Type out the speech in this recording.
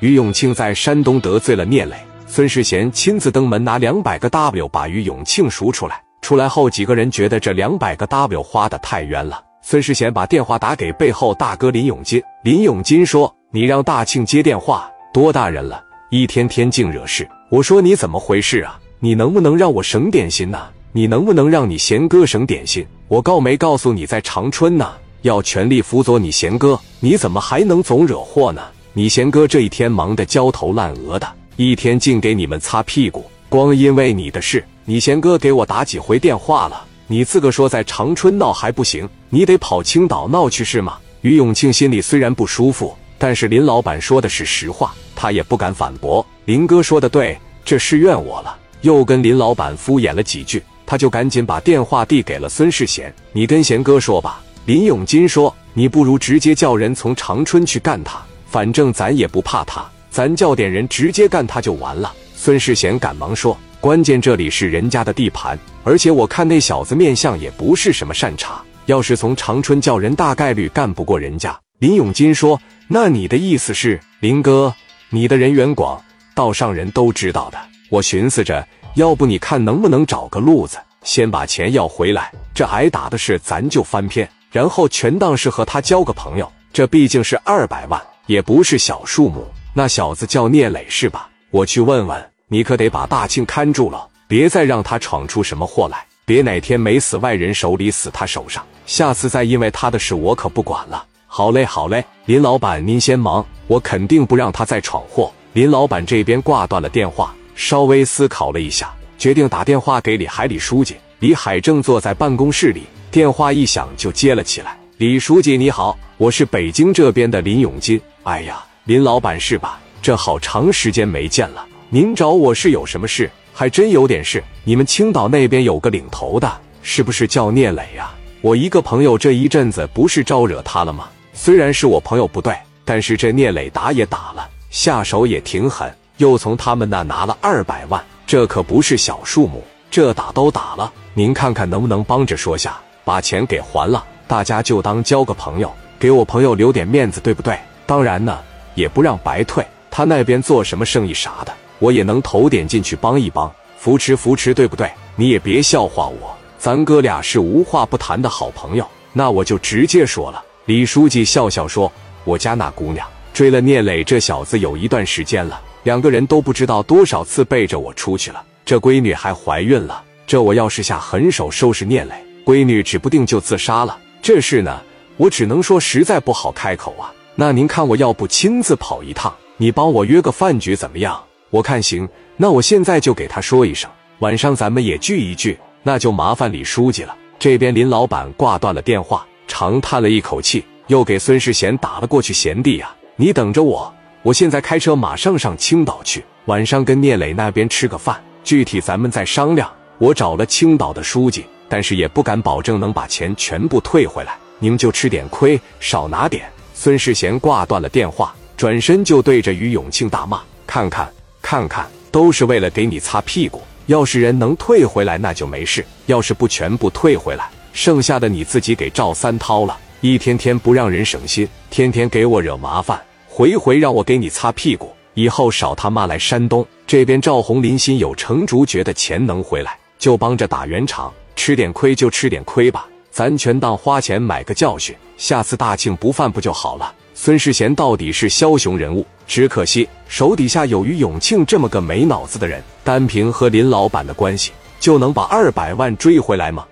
于永庆在山东得罪了聂磊，孙世贤亲自登门拿两百个 W 把于永庆赎出来。出来后，几个人觉得这两百个 W 花的太冤了。孙世贤把电话打给背后大哥林永金，林永金说：“你让大庆接电话，多大人了，一天天净惹事。”我说：“你怎么回事啊？你能不能让我省点心呢？你能不能让你贤哥省点心？我告没告诉你在长春呢？要全力辅佐你贤哥，你怎么还能总惹祸呢？你贤哥这一天忙得焦头烂额的，一天净给你们擦屁股，光因为你的事。”你贤哥给我打几回电话了？你自个说在长春闹还不行，你得跑青岛闹去是吗？于永庆心里虽然不舒服，但是林老板说的是实话，他也不敢反驳。林哥说的对，这事怨我了。又跟林老板敷衍了几句，他就赶紧把电话递给了孙世贤：“你跟贤哥说吧。”林永金说：“你不如直接叫人从长春去干他，反正咱也不怕他，咱叫点人直接干他就完了。”孙世贤赶忙说。关键这里是人家的地盘，而且我看那小子面相也不是什么善茬。要是从长春叫人，大概率干不过人家。林永金说：“那你的意思是，林哥，你的人缘广，道上人都知道的。我寻思着，要不你看能不能找个路子，先把钱要回来。这挨打的事咱就翻篇，然后全当是和他交个朋友。这毕竟是二百万，也不是小数目。那小子叫聂磊是吧？我去问问。”你可得把大庆看住了，别再让他闯出什么祸来。别哪天没死外人手里，死他手上。下次再因为他的事，我可不管了。好嘞，好嘞，林老板您先忙，我肯定不让他再闯祸。林老板这边挂断了电话，稍微思考了一下，决定打电话给李海李书记。李海正坐在办公室里，电话一响就接了起来。李书记你好，我是北京这边的林永金。哎呀，林老板是吧？这好长时间没见了。您找我是有什么事？还真有点事。你们青岛那边有个领头的，是不是叫聂磊呀？我一个朋友这一阵子不是招惹他了吗？虽然是我朋友不对，但是这聂磊打也打了，下手也挺狠，又从他们那拿了二百万，这可不是小数目。这打都打了，您看看能不能帮着说下，把钱给还了？大家就当交个朋友，给我朋友留点面子，对不对？当然呢，也不让白退，他那边做什么生意啥的。我也能投点进去帮一帮，扶持扶持，对不对？你也别笑话我，咱哥俩是无话不谈的好朋友。那我就直接说了。李书记笑笑说：“我家那姑娘追了聂磊这小子有一段时间了，两个人都不知道多少次背着我出去了。这闺女还怀孕了，这我要是下狠手收拾聂磊，闺女指不定就自杀了。这事呢，我只能说实在不好开口啊。那您看，我要不亲自跑一趟，你帮我约个饭局怎么样？”我看行，那我现在就给他说一声，晚上咱们也聚一聚。那就麻烦李书记了。这边林老板挂断了电话，长叹了一口气，又给孙世贤打了过去。贤弟呀，你等着我，我现在开车马上上青岛去，晚上跟聂磊那边吃个饭，具体咱们再商量。我找了青岛的书记，但是也不敢保证能把钱全部退回来，你们就吃点亏，少拿点。孙世贤挂断了电话，转身就对着于永庆大骂：“看看！”看看，都是为了给你擦屁股。要是人能退回来，那就没事；要是不全部退回来，剩下的你自己给赵三掏了。一天天不让人省心，天天给我惹麻烦，回回让我给你擦屁股。以后少他妈来山东这边。赵红林心有成竹，觉得钱能回来，就帮着打圆场，吃点亏就吃点亏吧，咱全当花钱买个教训。下次大庆不犯不就好了。孙世贤到底是枭雄人物，只可惜手底下有于永庆这么个没脑子的人，单凭和林老板的关系就能把二百万追回来吗？